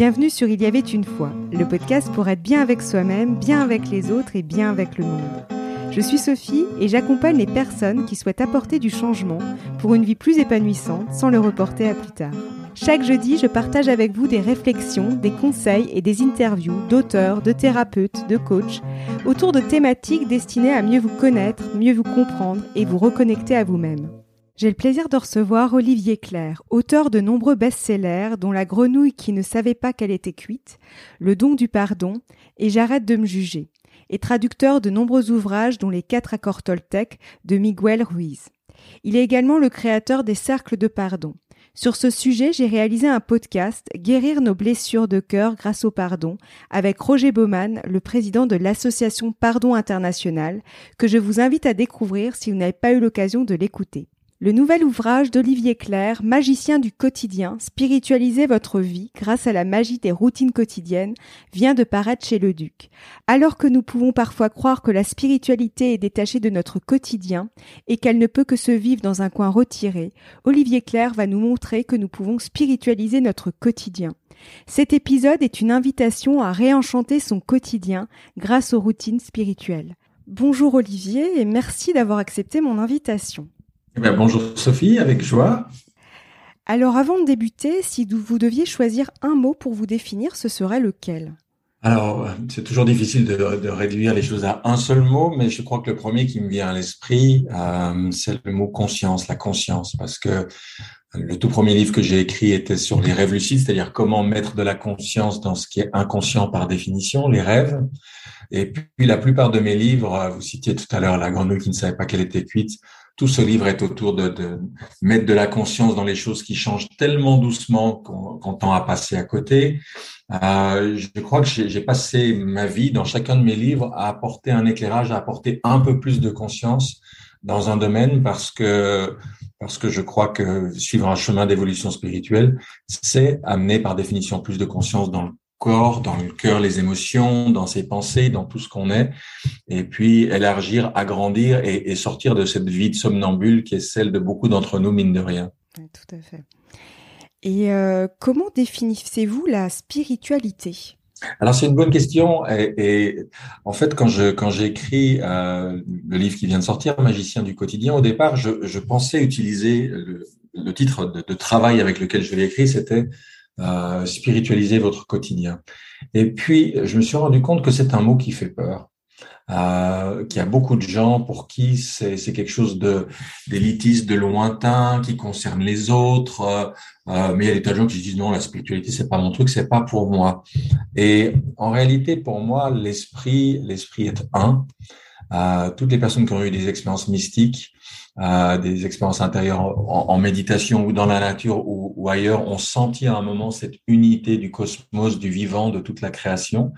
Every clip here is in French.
Bienvenue sur Il y avait une fois, le podcast pour être bien avec soi-même, bien avec les autres et bien avec le monde. Je suis Sophie et j'accompagne les personnes qui souhaitent apporter du changement pour une vie plus épanouissante sans le reporter à plus tard. Chaque jeudi, je partage avec vous des réflexions, des conseils et des interviews d'auteurs, de thérapeutes, de coachs autour de thématiques destinées à mieux vous connaître, mieux vous comprendre et vous reconnecter à vous-même. J'ai le plaisir de recevoir Olivier Claire, auteur de nombreux best-sellers dont La grenouille qui ne savait pas qu'elle était cuite, Le don du pardon et J'arrête de me juger, et traducteur de nombreux ouvrages dont Les quatre accords Toltec de Miguel Ruiz. Il est également le créateur des cercles de pardon. Sur ce sujet, j'ai réalisé un podcast Guérir nos blessures de cœur grâce au pardon avec Roger Baumann, le président de l'association Pardon International, que je vous invite à découvrir si vous n'avez pas eu l'occasion de l'écouter. Le nouvel ouvrage d'Olivier Claire, Magicien du quotidien, spiritualiser votre vie grâce à la magie des routines quotidiennes, vient de paraître chez le Duc. Alors que nous pouvons parfois croire que la spiritualité est détachée de notre quotidien et qu'elle ne peut que se vivre dans un coin retiré, Olivier Claire va nous montrer que nous pouvons spiritualiser notre quotidien. Cet épisode est une invitation à réenchanter son quotidien grâce aux routines spirituelles. Bonjour Olivier et merci d'avoir accepté mon invitation. Eh bonjour Sophie, avec joie. Alors avant de débuter, si vous deviez choisir un mot pour vous définir, ce serait lequel? Alors, c'est toujours difficile de, réduire les choses à un seul mot, mais je crois que le premier qui me vient à l'esprit, euh, c'est le mot conscience, la conscience, parce que le tout premier livre que j'ai écrit était sur les rêves lucides, c'est-à-dire comment mettre de la conscience dans ce qui est inconscient par définition, les rêves. Et puis la plupart de mes livres, vous citiez tout à l'heure la grenouille qui ne savait pas qu'elle était cuite, tout ce livre est autour de, de, mettre de la conscience dans les choses qui changent tellement doucement qu'on tend à passer à côté. Euh, je crois que j'ai passé ma vie dans chacun de mes livres à apporter un éclairage, à apporter un peu plus de conscience dans un domaine parce que parce que je crois que suivre un chemin d'évolution spirituelle, c'est amener par définition plus de conscience dans le corps, dans le cœur, les émotions, dans ses pensées, dans tout ce qu'on est, et puis élargir, agrandir et, sortir de cette vie de somnambule qui est celle de beaucoup d'entre nous, mine de rien. tout à fait. Et euh, comment définissez-vous la spiritualité? Alors c'est une bonne question et, en fait quand je quand j'ai écrit euh, le livre qui vient de sortir Magicien du quotidien au départ je, pensais utiliser le, titre de, de, travail avec lequel je l'ai écrit c'était euh, spiritualiser votre quotidien. Et puis, je me suis rendu compte que c'est un mot qui fait peur. Euh, qu'il y a beaucoup de gens pour qui c'est quelque chose de d'élitiste, de lointain, qui concerne les autres. Euh, euh, mais il y a des tas de gens qui se disent non, la spiritualité c'est pas mon truc, c'est pas pour moi. Et en réalité, pour moi, l'esprit, l'esprit est un. Euh, toutes les personnes qui ont eu des expériences mystiques des expériences intérieures en, méditation ou dans la nature ou, ailleurs, ont senti à un moment cette unité du cosmos, du vivant, de toute la création.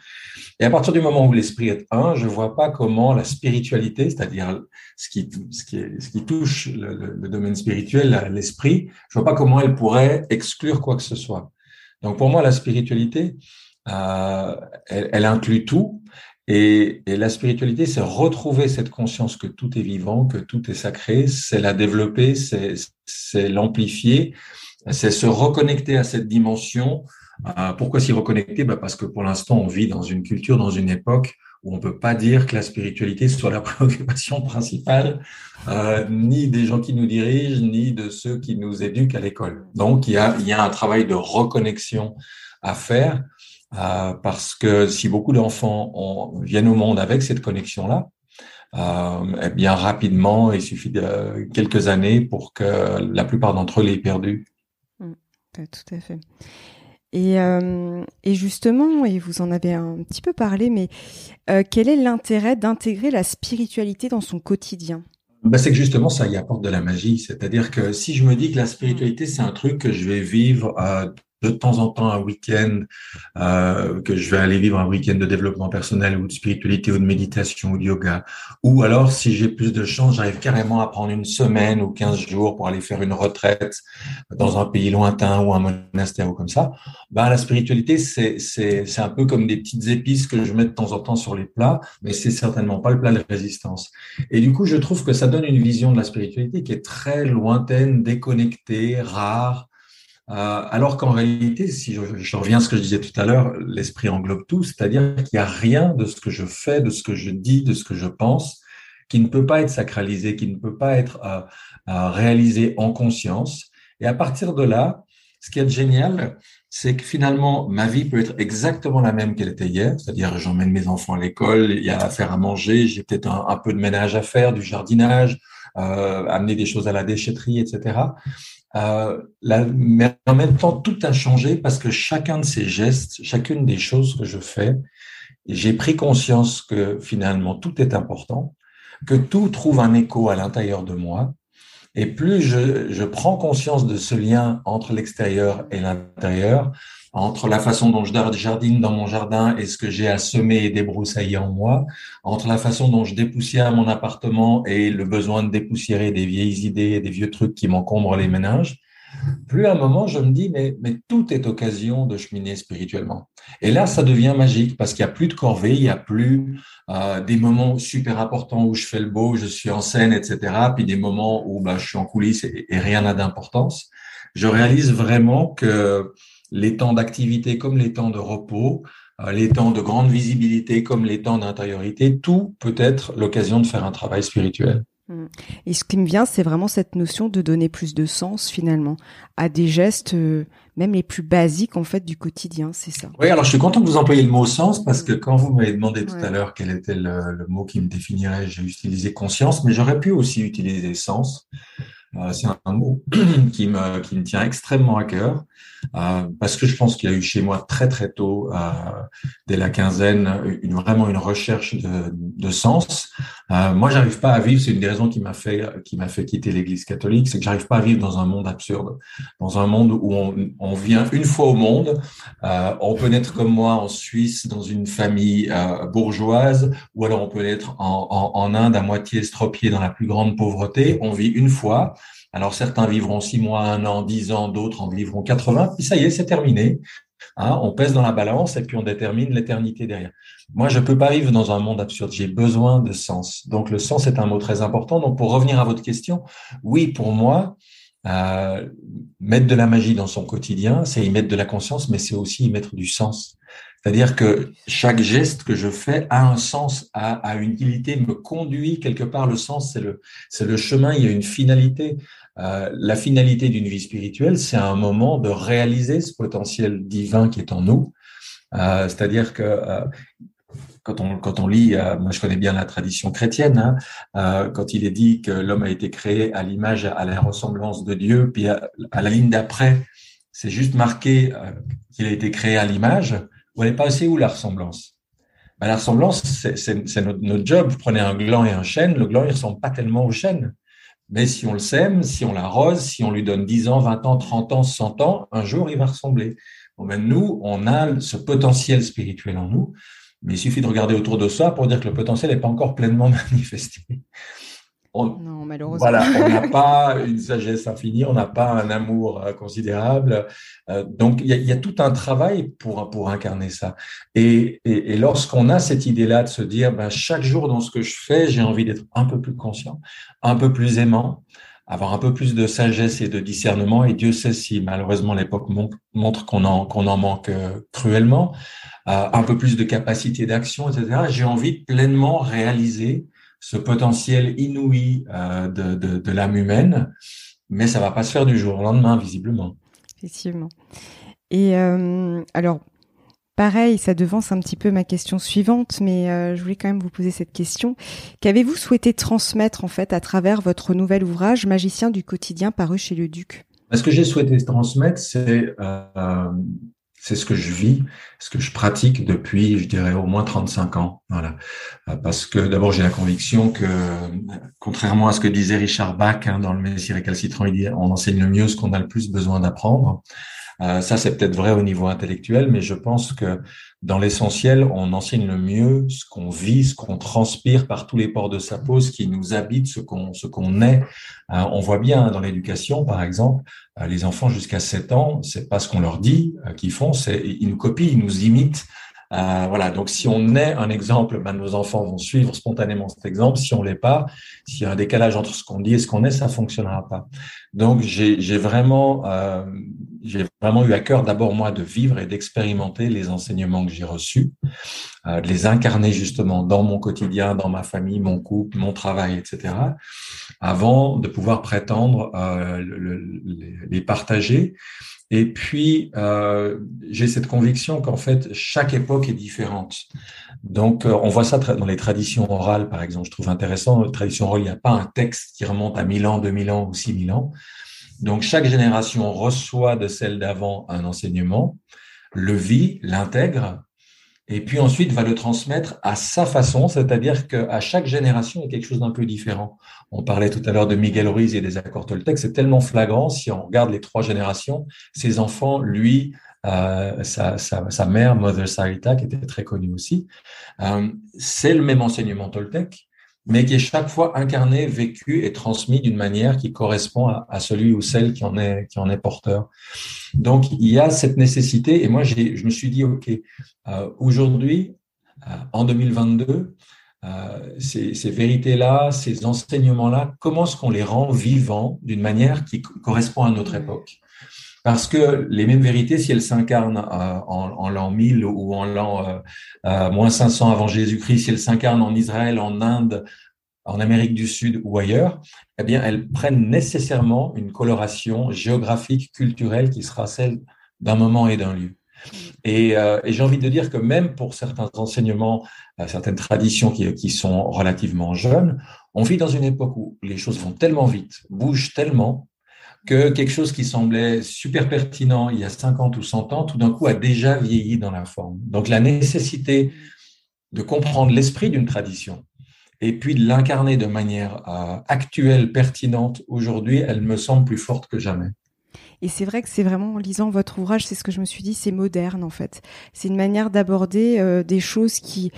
Et à partir du moment où l'esprit est un, je vois pas comment la spiritualité, c'est-à-dire ce qui, ce, qui ce qui touche le, le domaine spirituel, l'esprit, je vois pas comment elle pourrait exclure quoi que ce soit. Donc pour moi, la spiritualité, euh, elle, elle, inclut tout et, la spiritualité, c'est retrouver cette conscience que tout est vivant, que tout est sacré, c'est la développer, c'est l'amplifier, c'est se reconnecter à cette dimension. Euh, pourquoi s'y reconnecter? Bah Parce que pour l'instant, on vit dans une culture, dans une époque où on peut pas dire que la spiritualité soit la préoccupation principale, euh, ni des gens qui nous dirigent, ni de ceux qui nous éduquent à l'école. Donc, il y a, il y a un travail de reconnexion à faire. Euh, parce que si beaucoup d'enfants viennent au monde avec cette connexion-là, euh, eh bien rapidement, il suffit de quelques années pour que la plupart d'entre eux l'aient perdu. Mmh, tout à fait. Et, euh, et, justement, et vous en avez un petit peu parlé, mais euh, quel est l'intérêt d'intégrer la spiritualité dans son quotidien? Ben, c'est que justement ça y apporte de la magie, c'est-à-dire que si je me dis que la spiritualité c'est un truc que je vais vivre euh, de temps en temps un week-end, euh, que je vais aller vivre un week-end de développement personnel ou de spiritualité ou de méditation ou de yoga. Ou alors, si j'ai plus de chance, j'arrive carrément à prendre une semaine ou 15 jours pour aller faire une retraite dans un pays lointain ou un monastère ou comme ça. Ben, la spiritualité, c'est, c'est, c'est un peu comme des petites épices que je mets de temps en temps sur les plats, mais c'est certainement pas le plat de résistance. Et du coup, je trouve que ça donne une vision de la spiritualité qui est très lointaine, déconnectée, rare, alors qu'en réalité, si je, reviens à ce que je disais tout à l'heure, l'esprit englobe tout, c'est-à-dire qu'il n'y a rien de ce que je fais, de ce que je dis, de ce que je pense, qui ne peut pas être sacralisé, qui ne peut pas être réalisé en conscience. Et à partir de là, ce qui est génial, c'est que finalement, ma vie peut être exactement la même qu'elle était hier, c'est-à-dire j'emmène mes enfants à l'école, il y a à faire à manger, j'ai peut-être un, peu de ménage à faire, du jardinage, euh, amener des choses à la déchetterie, etc. Euh, mais en même temps, tout a changé parce que chacun de ces gestes, chacune des choses que je fais, j'ai pris conscience que finalement tout est important, que tout trouve un écho à l'intérieur de moi. Et plus je, je prends conscience de ce lien entre l'extérieur et l'intérieur, entre la façon dont je jardine dans mon jardin et ce que j'ai à semer et débroussailler en moi, entre la façon dont je dépoussière mon appartement et le besoin de dépoussiérer des vieilles idées et des vieux trucs qui m'encombrent les ménages, plus à un moment, je me dis, mais, mais tout est occasion de cheminer spirituellement. Et là, ça devient magique parce qu'il n'y a plus de corvée, il n'y a plus euh, des moments super importants où je fais le beau, je suis en scène, etc. Puis des moments où bah, je suis en coulisses et, rien n'a d'importance. Je réalise vraiment que les temps d'activité comme les temps de repos, euh, les temps de grande visibilité comme les temps d'intériorité, tout peut être l'occasion de faire un travail spirituel. Mm. Et ce qui me vient, c'est vraiment cette notion de donner plus de sens finalement à des gestes, euh, même les plus basiques en fait du quotidien, c'est ça. Oui, alors je suis content que vous employiez le mot sens parce que quand vous m'avez demandé tout à l'heure quel était le, mot qui me définirait, j'ai utilisé conscience, mais j'aurais pu aussi utiliser sens. Euh, c'est un mot qui me, qui me tient extrêmement à cœur euh, parce que je pense qu'il y a eu chez moi très très tôt, euh, dès la quinzaine, une, vraiment une recherche de, de sens. Euh, moi, j'arrive pas à vivre. C'est une des raisons qui m'a fait qui m'a fait quitter l'Église catholique, c'est que j'arrive pas à vivre dans un monde absurde, dans un monde où on, vient une fois au monde. Euh, on peut naître comme moi en Suisse dans une famille euh, bourgeoise, ou alors on peut naître en, en, en Inde à moitié estropié dans la plus grande pauvreté. On vit une fois. Alors certains vivront six mois, un an, dix ans, d'autres en vivront 80, puis ça y est, c'est terminé. Hein, on pèse dans la balance et puis on détermine l'éternité derrière. Moi, je peux pas vivre dans un monde absurde. J'ai besoin de sens. Donc le sens est un mot très important. Donc pour revenir à votre question, oui, pour moi, euh, mettre de la magie dans son quotidien, c'est y mettre de la conscience, mais c'est aussi y mettre du sens. C'est-à-dire que chaque geste que je fais a un sens, a, a une utilité, me conduit quelque part. Le sens, c'est le, c'est le chemin. Il y a une finalité. Euh, la finalité d'une vie spirituelle, c'est un moment de réaliser ce potentiel divin qui est en nous. Euh, c'est-à-dire que euh, quand on, quand on lit, moi je connais bien la tradition chrétienne, hein, quand il est dit que l'homme a été créé à l'image, à la ressemblance de Dieu, puis à, la ligne d'après, c'est juste marqué qu'il a été créé à l'image, vous n'allez pas assez où la ressemblance? Ben, La ressemblance, c'est notre, job. Vous prenez un gland et un chêne, le gland, il ressemble pas tellement au chêne. Mais si on le sème, si on l'arrose, si on lui donne 10 ans, 20 ans, 30 ans, 100 ans, un jour, il va ressembler. Bon, ben, nous, on a ce potentiel spirituel en nous, mais il suffit de regarder autour de soi pour dire que le potentiel n'est pas encore pleinement manifesté. On, non, malheureusement. Voilà, on n'a pas une sagesse infinie, on n'a pas un amour euh, considérable. Euh, donc, il y a, y a, tout un travail pour, pour incarner ça. Et, et, et lorsqu'on a cette idée-là de se dire, ben, chaque jour dans ce que je fais, j'ai envie d'être un peu plus conscient, un peu plus aimant, avoir un peu plus de sagesse et de discernement. Et Dieu sait si malheureusement l'époque montre qu'on en, qu'on en manque euh, cruellement, euh, un peu plus de capacité d'action, etc. J'ai envie de pleinement réaliser ce potentiel inouï euh, de, de, de l'âme humaine, mais ça va pas se faire du jour au lendemain, visiblement. Effectivement. Et euh, alors, pareil, ça devance un petit peu ma question suivante, mais euh, je voulais quand même vous poser cette question. Qu'avez-vous souhaité transmettre en fait à travers votre nouvel ouvrage Magicien du quotidien paru chez le Duc? Ce que j'ai souhaité transmettre, c'est c'est ce que je vis, ce que je pratique depuis, je dirais, au moins 35 ans. Voilà. Euh, parce que d'abord, j'ai la conviction que, contrairement à ce que disait Richard Bach hein, dans le Messie récalcitrant, il dit, on enseigne le mieux ce qu'on a le plus besoin d'apprendre. Euh, ça, c'est peut-être vrai au niveau intellectuel, mais je pense que dans l'essentiel, on enseigne le mieux ce qu'on vit, ce qu'on transpire par tous les ports de sa peau, ce qui nous habite, ce qu'on ce qu'on est. Euh, on voit bien dans l'éducation, par exemple, euh, les enfants jusqu'à 7 ans, c'est pas ce qu'on leur dit qu'ils font, c'est ils nous copient, ils nous imitent. Euh, voilà, donc si on est un exemple, ben, nos enfants vont suivre spontanément cet exemple. Si on l'est pas, s'il y a un décalage entre ce qu'on dit et ce qu'on est, ça fonctionnera pas. Donc j'ai vraiment j'ai vraiment eu à cœur d'abord moi de vivre et d'expérimenter les enseignements que j'ai reçus, euh, de les incarner justement dans mon quotidien, dans ma famille, mon couple, mon travail, etc. Avant de pouvoir prétendre euh, les partager. Et puis, euh, j'ai cette conviction qu'en fait, chaque époque est différente. Donc, on voit ça dans les traditions orales, par exemple. Je trouve intéressant, dans les traditions orales, il n'y a pas un texte qui remonte à 1000 ans, 2000 ans ou 6000 ans. Donc, chaque génération reçoit de celle d'avant un enseignement, le vit, l'intègre, et puis ensuite va le transmettre à sa façon, c'est-à-dire qu'à chaque génération, il y a quelque chose d'un peu différent. On parlait tout à l'heure de Miguel Ruiz et des accords Toltec, c'est tellement flagrant, si on regarde les trois générations, ses enfants, lui, euh, sa, mère, Mother Sarita, qui était très connue aussi, euh, c'est le même enseignement Toltec, mais qui est chaque fois incarné, vécu et transmis d'une manière qui correspond à, celui ou celle qui en est qui en est porteur. Donc il y a cette nécessité et moi je me suis dit ok euh, aujourd'hui euh, en 2022 euh, ces, ces vérités-là, ces enseignements-là, comment est-ce qu'on les rend vivants d'une manière qui correspond à notre époque? Parce que les mêmes vérités, si elles s'incarnent euh, en, l'an 1000 ou en l'an euh, euh, moins 500 avant Jésus-Christ, si elles s'incarnent en Israël, en Inde, en Amérique du Sud ou ailleurs, eh bien, elles prennent nécessairement une coloration géographique, culturelle qui sera celle d'un moment et d'un lieu. Et, j'ai envie de dire que même pour certains enseignements, certaines traditions qui, qui, sont relativement jeunes, on vit dans une époque où les choses vont tellement vite, bougent tellement, que quelque chose qui semblait super pertinent il y a 50 ou 100 ans, tout d'un coup a déjà vieilli dans la forme. Donc la nécessité de comprendre l'esprit d'une tradition et puis de l'incarner de manière euh, actuelle, pertinente aujourd'hui, elle me semble plus forte que jamais. Et c'est vrai que c'est vraiment en lisant votre ouvrage, c'est ce que je me suis dit, c'est moderne en fait. C'est une manière d'aborder euh, des choses qui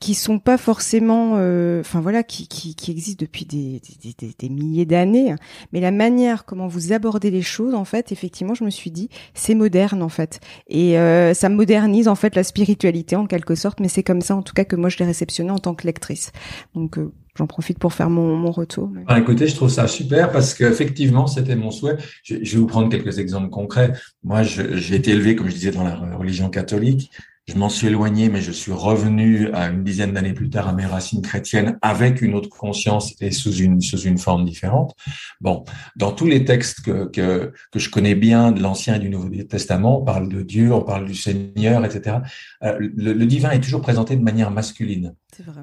qui sont pas forcément, euh, enfin voilà, qui, qui, qui, existent depuis des, des, des, des milliers d'années, mais la manière comment vous abordez les choses, en fait, effectivement, je me suis dit, c'est moderne en fait, et euh, ça modernise en fait la spiritualité en quelque sorte, mais c'est comme ça en tout cas que moi je l'ai réceptionné en tant que lectrice. Donc euh, j'en profite pour faire mon, mon retour. Ah, écoutez, je trouve ça super parce qu'effectivement, c'était mon souhait. Je, je, vais vous prendre quelques exemples concrets. Moi, j'ai été élevé, comme je disais, dans la religion catholique. Je m'en suis éloigné, mais je suis revenu à une dizaine d'années plus tard à mes racines chrétiennes avec une autre conscience et sous une sous une forme différente. Bon, dans tous les textes que que, que je connais bien de l'Ancien et du Nouveau Testament, on parle de Dieu, on parle du Seigneur, etc. Euh, le, le, divin est toujours présenté de manière masculine.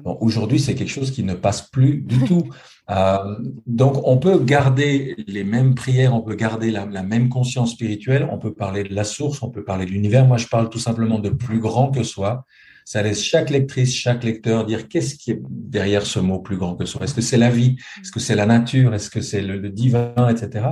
Bon, Aujourd'hui, c'est quelque chose qui ne passe plus du tout. Euh, donc, on peut garder les mêmes prières, on peut garder la, même conscience spirituelle, on peut parler de la source, on peut parler de l'univers. Moi, je parle tout simplement de plus grand que soi. Ça laisse chaque lectrice, chaque lecteur dire qu'est-ce qui est derrière ce mot plus grand que soi. Est-ce que c'est la vie? Est-ce que c'est la nature? Est-ce que c'est le, divin, etc.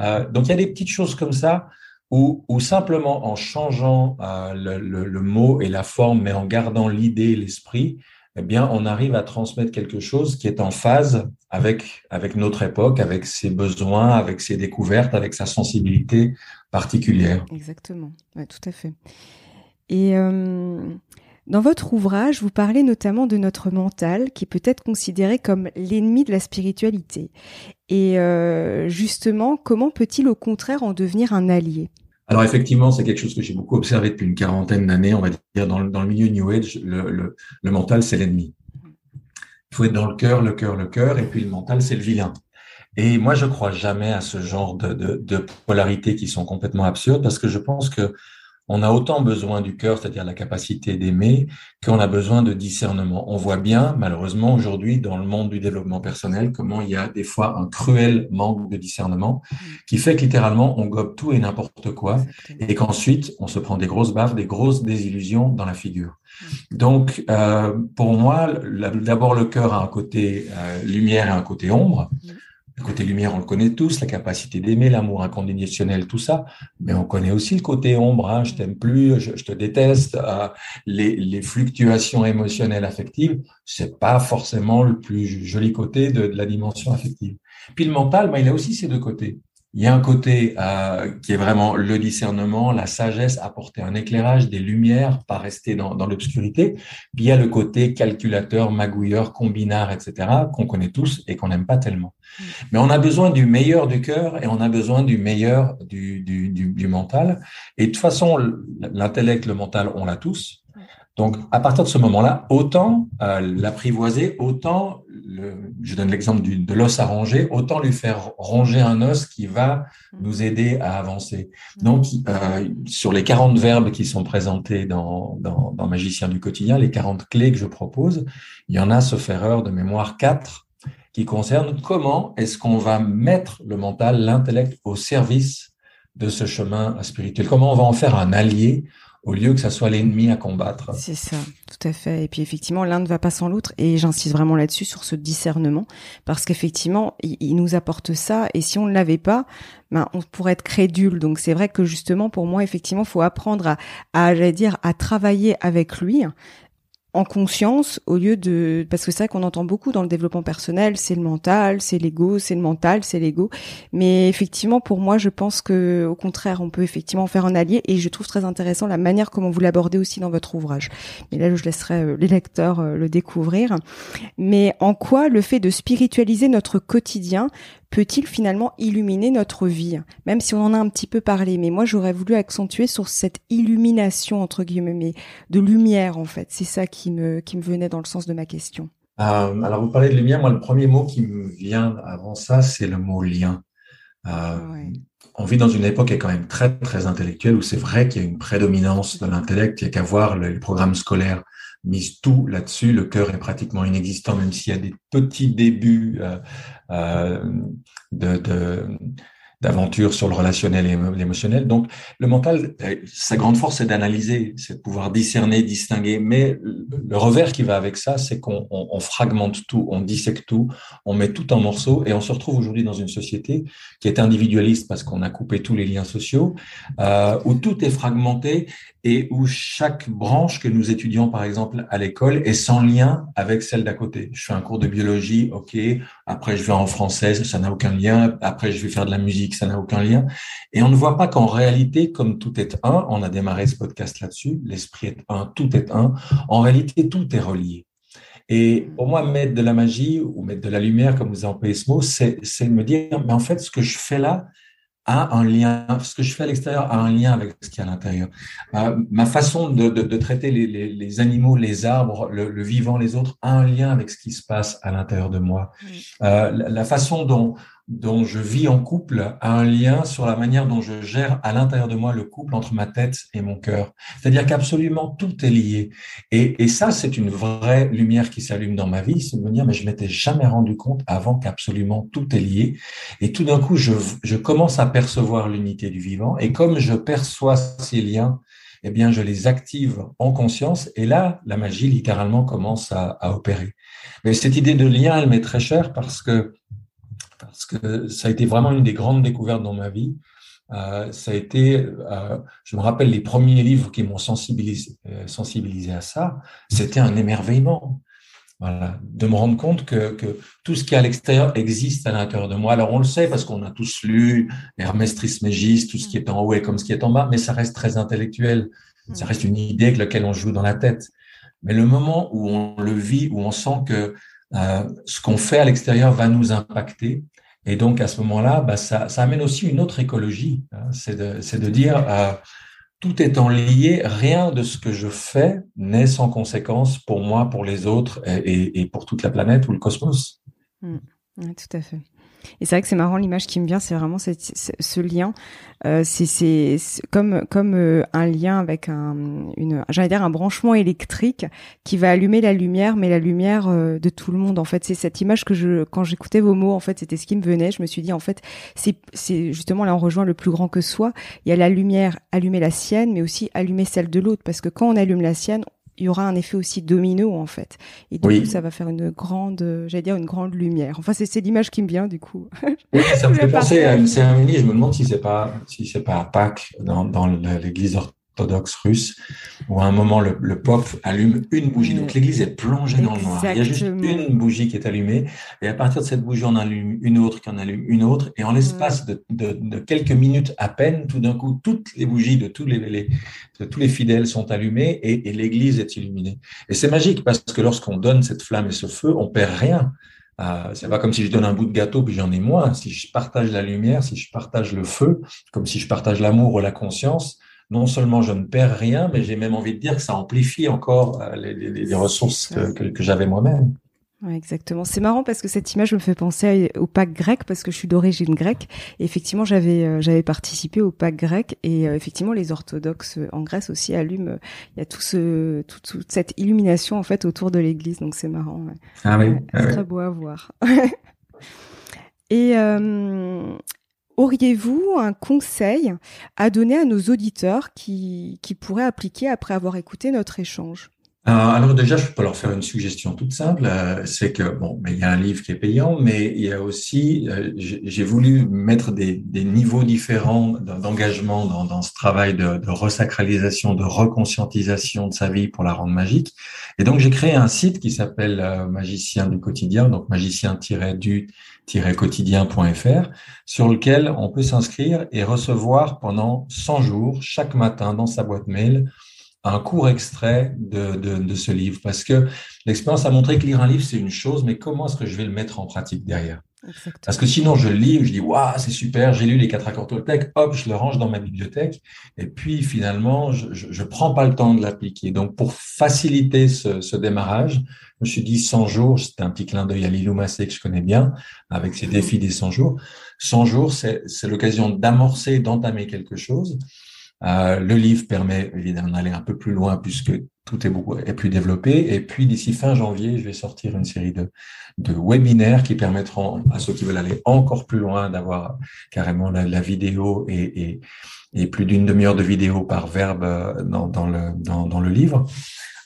Euh, donc, il y a des petites choses comme ça ou, ou simplement en changeant euh, le, le, mot et la forme, mais en gardant l'idée, l'esprit, eh bien, on arrive à transmettre quelque chose qui est en phase avec, notre époque, avec ses besoins, avec ses découvertes, avec sa sensibilité particulière. Exactement, tout à fait. Et euh, dans votre ouvrage, vous parlez notamment de notre mental, qui peut être considéré comme l'ennemi de la spiritualité. Et euh, justement, comment peut-il au contraire en devenir un allié? Alors effectivement, c'est quelque chose que j'ai beaucoup observé depuis une quarantaine d'années. On va dire dans le, dans le milieu New Age, le, mental, c'est l'ennemi. Il faut être dans le cœur, le cœur, le cœur, et puis le mental, c'est le vilain. Et moi, je crois jamais à ce genre de, de, de polarités qui sont complètement absurdes parce que je pense que on a autant besoin du cœur, c'est-à-dire la capacité d'aimer, qu'on a besoin de discernement. On voit bien, malheureusement, aujourd'hui, dans le monde du développement personnel, comment il y a des fois un cruel manque de discernement mm. qui fait que littéralement, on gobe tout et n'importe quoi et qu'ensuite, on se prend des grosses baves, des grosses désillusions dans la figure. Mm. Donc, euh, pour moi, d'abord, le cœur a un côté euh, lumière et un côté ombre. Le côté lumière, on le connaît tous, la capacité d'aimer, l'amour inconditionnel, tout ça. Mais on connaît aussi le côté ombre, hein, je t'aime plus, je, te déteste. Euh, les, fluctuations émotionnelles affectives, c'est pas forcément le plus joli côté de, de la dimension affective. Puis le mental, ben, il a aussi ses deux côtés. Il y a un côté euh, qui est vraiment le discernement, la sagesse, apporter un éclairage, des lumières, pas rester dans, dans l'obscurité. Puis il y a le côté calculateur, magouilleur, combinard, etc., qu'on connaît tous et qu'on n'aime pas tellement. Mm. Mais on a besoin du meilleur du cœur et on a besoin du meilleur du, du, du, du mental. Et de toute façon, l'intellect, le mental, on l'a tous. Donc, à partir de ce moment-là, autant euh, l'apprivoiser, autant, le, je donne l'exemple de l'os à ronger, autant lui faire ronger un os qui va nous aider à avancer. Donc, euh, sur les 40 verbes qui sont présentés dans, dans, dans, Magicien du quotidien, les 40 clés que je propose, il y en a, sauf erreur de mémoire, quatre qui concernent comment est-ce qu'on va mettre le mental, l'intellect au service de ce chemin spirituel, comment on va en faire un allié au lieu que ça soit l'ennemi à combattre. C'est ça, tout à fait. Et puis effectivement, l'un ne va pas sans l'autre. Et j'insiste vraiment là-dessus sur ce discernement, parce qu'effectivement, il, nous apporte ça. Et si on ne l'avait pas, ben, on pourrait être crédule. Donc c'est vrai que justement, pour moi, effectivement, faut apprendre à, à, dire, à travailler avec lui, en conscience au lieu de parce que c'est vrai qu'on entend beaucoup dans le développement personnel c'est le mental c'est l'ego c'est le mental c'est l'ego. Mais effectivement pour moi je pense que au contraire on peut effectivement faire un allié et je trouve très intéressant la manière comment vous l'abordez aussi dans votre ouvrage. Mais là je laisserai euh, les lecteurs euh, le découvrir. Mais en quoi le fait de spiritualiser notre quotidien peut-il finalement illuminer notre vie Même si on en a un petit peu parlé, mais moi j'aurais voulu accentuer sur cette illumination entre guillemets, de lumière en fait. C'est ça qui me qui me venait dans le sens de ma question. Euh, alors vous parlez de lumière, moi le premier mot qui me vient avant ça, c'est le mot lien. Euh, on vit dans une époque qui est quand même très très intellectuelle où c'est vrai qu'il y a une prédominance de l'intellect. Il n'y a qu'à voir les programmes scolaires mise tout là-dessus. Le cœur est pratiquement inexistant, même s'il y a des petits débuts euh, euh de, d'aventure sur le relationnel et l'émotionnel. Donc, le mental, euh, sa grande force, c'est d'analyser, c'est de pouvoir discerner, distinguer. Mais le revers qui va avec ça, c'est qu'on on, fragmente tout, on dissèque tout, on met tout en morceaux et on se retrouve aujourd'hui dans une société qui est individualiste parce qu'on a coupé tous les liens sociaux, où tout est fragmenté et où chaque branche que nous étudions, par exemple, à l'école, est sans lien avec celle d'à côté. Je fais un cours de biologie, ok, après je vais en français, ça n'a aucun lien, après je vais faire de la musique, ça n'a aucun lien. Et on ne voit pas qu'en réalité, comme tout est un, on a démarré ce podcast là-dessus, l'esprit est un, tout est un, en réalité, tout est relié. Et pour moi, mettre de la magie ou mettre de la lumière, comme vous employez ce mot, c'est me dire, mais en fait, ce que je fais là, a un lien, ce que je fais à l'extérieur a un lien avec ce qui est à l'intérieur. Euh, ma façon de, de, de traiter les, les, les, animaux, les arbres, le, le, vivant, les autres, a un lien avec ce qui se passe à l'intérieur de moi. Euh, la, la, façon dont, dont je vis en couple a un lien sur la manière dont je gère à l'intérieur de moi le couple entre ma tête et mon cœur. C'est-à-dire qu'absolument tout est lié. Et, et ça, c'est une vraie lumière qui s'allume dans ma vie, c'est de me dire, mais je m'étais jamais rendu compte avant qu'absolument tout est lié. Et tout d'un coup, je, je commence à percevoir l'unité du vivant. Et comme je perçois ces liens, eh bien, je les active en conscience. Et là, la magie, littéralement, commence à, à opérer. Mais cette idée de lien, elle m'est très chère parce que parce que ça a été vraiment une des grandes découvertes dans ma vie. Euh, ça a été, euh, je me rappelle les premiers livres qui m'ont sensibilisé, euh, sensibilisé à ça, c'était un émerveillement. Voilà, de me rendre compte que, que tout ce qui est à l'extérieur existe à l'intérieur de moi. Alors on le sait parce qu'on a tous lu Hermès Trismégis, tout ce qui est en haut est comme ce qui est en bas, mais ça reste très intellectuel. Ça reste une idée avec laquelle on joue dans la tête. Mais le moment où on le vit, où on sent que euh, ce qu'on fait à l'extérieur va nous impacter. Et donc, à ce moment-là, bah, ça, amène aussi une autre écologie. Hein. c'est de, dire, euh, tout étant lié, rien de ce que je fais n'est sans conséquence pour moi, pour les autres et, et, pour toute la planète ou le cosmos. Mmh. tout à fait. Et c'est vrai que c'est marrant, l'image qui me vient, c'est vraiment ce lien. Euh, c'est comme comme euh, un lien avec un, une, j'allais dire un branchement électrique qui va allumer la lumière, mais la lumière euh, de tout le monde. En fait, c'est cette image que je, quand j'écoutais vos mots, en fait, c'était ce qui me venait. Je me suis dit, en fait, c'est justement là on rejoint le plus grand que soi. Il y a la lumière, allumer la sienne, mais aussi allumer celle de l'autre, parce que quand on allume la sienne, il y aura un effet aussi domino en fait. Et du coup, ça va faire une grande, j'allais dire une grande lumière. Enfin, c'est l'image qui me vient du coup. Oui, ça me fait penser à une cérémonie. Je me demande si c'est pas si c'est pas à Pâques dans, dans l'église orthodoxe russe. où à un moment le, le pop allume une bougie. Donc l'église est plongée dans le noir. Il y a juste une bougie qui est allumée et à partir de cette bougie, on allume une autre, qui en allume une autre et en l'espace de, de, de, quelques minutes à peine, tout d'un coup, toutes les bougies de tous les, les de tous les fidèles sont allumées et, et l'église est illuminée. Et c'est magique parce que lorsqu'on donne cette flamme et ce feu, on perd rien. Euh, c'est pas comme si je donne un bout de gâteau puis j'en ai moins. Si je partage la lumière, si je partage le feu, comme si je partage l'amour ou la conscience, non seulement je ne perds rien, mais j'ai même envie de dire que ça amplifie encore euh, les, ressources que, j'avais moi-même. exactement. C'est marrant parce que cette image me fait penser au Pâques grec parce que je suis d'origine grecque. Et effectivement, j'avais euh, j'avais participé au Pâques grec et euh, effectivement, les orthodoxes en Grèce aussi allument. Il y a tout ce toute, cette illumination en fait autour de l'Église. Donc c'est marrant. Ah oui. Ah c'est très beau à voir. et Auriez-vous un conseil à donner à nos auditeurs qui, pourraient appliquer après avoir écouté notre échange? Alors déjà, je peux leur faire une suggestion toute simple, euh, c'est que bon, mais il y a un livre qui est payant, mais il y a aussi, euh, j'ai voulu mettre des, des niveaux différents d'engagement dans, dans, ce travail de, de, resacralisation, de reconscientisation de sa vie pour la rendre magique. Et donc j'ai créé un site qui s'appelle Magicien du quotidien, donc magicien-du-quotidien.fr, sur lequel on peut s'inscrire et recevoir pendant 100 jours chaque matin dans sa boîte mail un court extrait de, de, de ce livre, parce que l'expérience a montré que lire un livre, c'est une chose, mais comment est-ce que je vais le mettre en pratique derrière? Parce que sinon, je le lis, je dis, waouh, c'est super, j'ai lu les quatre accords Toltec, hop, je le range dans ma bibliothèque, et puis finalement, je je, prends pas le temps de l'appliquer. Donc, pour faciliter ce, ce, démarrage, je me suis dit 100 jours, c'était un petit clin d'œil à Lilou Massé que je connais bien, avec ses défis des 100 jours. 100 jours, c'est l'occasion d'amorcer, d'entamer quelque chose. Euh, le livre permet évidemment d'aller un peu plus loin puisque tout est plus développé. Et puis d'ici fin janvier, je vais sortir une série de, webinaires qui permettront à ceux qui veulent aller encore plus loin d'avoir carrément la, vidéo et, plus d'une demi-heure de vidéo par verbe euh, dans le livre.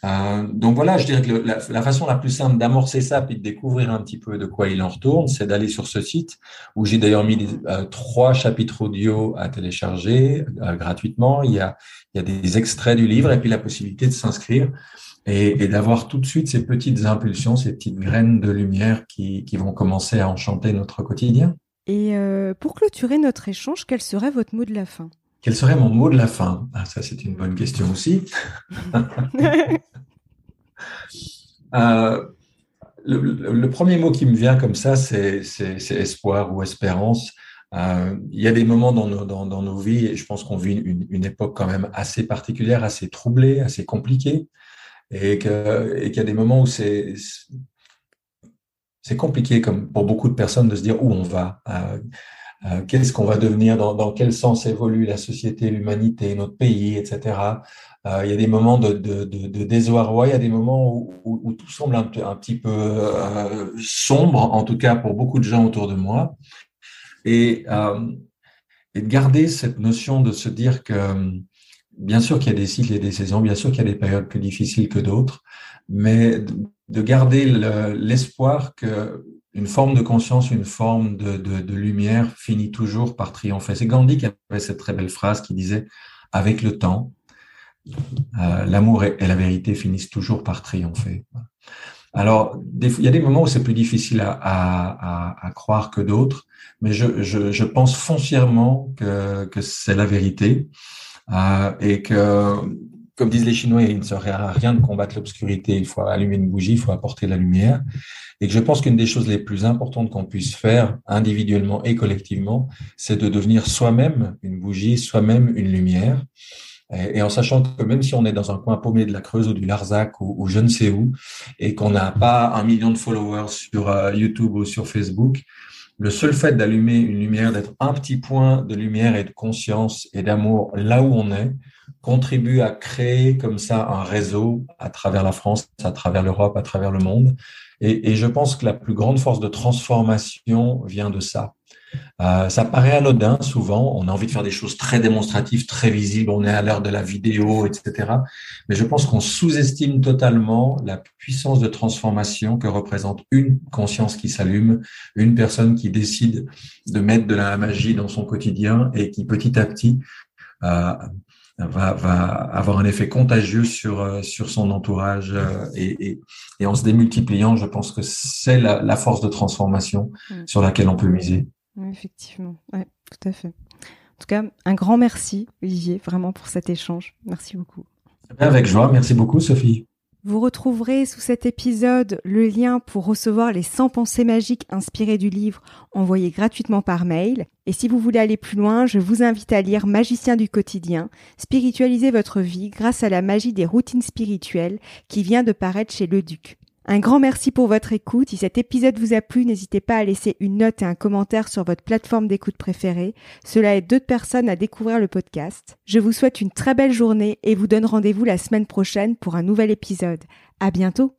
Euh, donc voilà, je dirais que la, façon la plus simple d'amorcer ça puis de découvrir un petit peu de quoi il en retourne, c'est d'aller sur ce site où j'ai d'ailleurs mis euh, trois chapitres audio à télécharger euh, gratuitement. Il y, a, des extraits du livre et puis la possibilité de s'inscrire et, d'avoir tout de suite ces petites impulsions, ces petites graines de lumière qui vont commencer à enchanter notre quotidien. Et pour clôturer notre échange, quel serait votre mot de la fin? Quel serait mon mot de la fin? Ah, Ça, c'est une bonne question aussi. euh, le, premier mot qui me vient comme ça, c'est espoir ou espérance. Euh, il y a des moments dans nos, dans, dans nos vies, et je pense qu'on vit une, une, époque quand même assez particulière, assez troublée, assez compliquée, et qu'il y a des moments où c'est c'est compliqué, comme pour beaucoup de personnes, de se dire où on va. Euh, euh, qu'est-ce qu'on va devenir, dans, quel sens évolue la société, l'humanité, notre pays, etc. Euh, il y a des moments de, de, désarroi, il y a des moments où, tout semble un, petit peu euh, sombre, en tout cas pour beaucoup de gens autour de moi. Et, et de garder cette notion de se dire que, bien sûr qu'il y a des cycles et des saisons, bien sûr qu'il y a des périodes plus difficiles que d'autres, mais de garder l'espoir que une forme de conscience, une forme de, de, de, lumière finit toujours par triompher. C'est Gandhi qui avait cette très belle phrase qui disait avec le temps, euh, l'amour et, la vérité finissent toujours par triompher. Alors, il y a des moments où c'est plus difficile à, à, à, croire que d'autres, mais je, je, je, pense foncièrement que, que c'est la vérité euh, et que comme disent les Chinois, il ne serait à rien de combattre l'obscurité. Il faut allumer une bougie, il faut apporter la lumière. Et que je pense qu'une des choses les plus importantes qu'on puisse faire individuellement et collectivement, c'est de devenir soi-même une bougie, soi-même une lumière. Et, en sachant que même si on est dans un coin paumé de la Creuse ou du Larzac ou, je ne sais où, et qu'on n'a pas un million de followers sur euh, YouTube ou sur Facebook, le seul fait d'allumer une lumière, d'être un petit point de lumière et de conscience et d'amour là où on est, contribue à créer comme ça un réseau à travers la France, à travers l'Europe, à travers le monde. Et, je pense que la plus grande force de transformation vient de ça. Euh, ça paraît anodin souvent, on a envie de faire des choses très démonstratives, très visibles, on est à l'heure de la vidéo, etc. Mais je pense qu'on sous-estime totalement la puissance de transformation que représente une conscience qui s'allume, une personne qui décide de mettre de la magie dans son quotidien et qui petit à petit euh, va, va avoir un effet contagieux sur, sur son entourage et, et, et en se démultipliant, je pense que c'est la, la, force de transformation mm. sur laquelle on peut miser. effectivement, ouais, tout à fait. En tout cas, un grand merci, Olivier, vraiment pour cet échange. Merci beaucoup. Avec joie. Merci beaucoup, Sophie. Vous retrouverez sous cet épisode le lien pour recevoir les 100 pensées magiques inspirées du livre envoyé gratuitement par mail. Et si vous voulez aller plus loin, je vous invite à lire Magicien du quotidien, spiritualiser votre vie grâce à la magie des routines spirituelles qui vient de paraître chez Le Duc. Un grand merci pour votre écoute. Si cet épisode vous a plu, n'hésitez pas à laisser une note et un commentaire sur votre plateforme d'écoute préférée. Cela aide d'autres personnes à découvrir le podcast. Je vous souhaite une très belle journée et vous donne rendez-vous la semaine prochaine pour un nouvel épisode. À bientôt!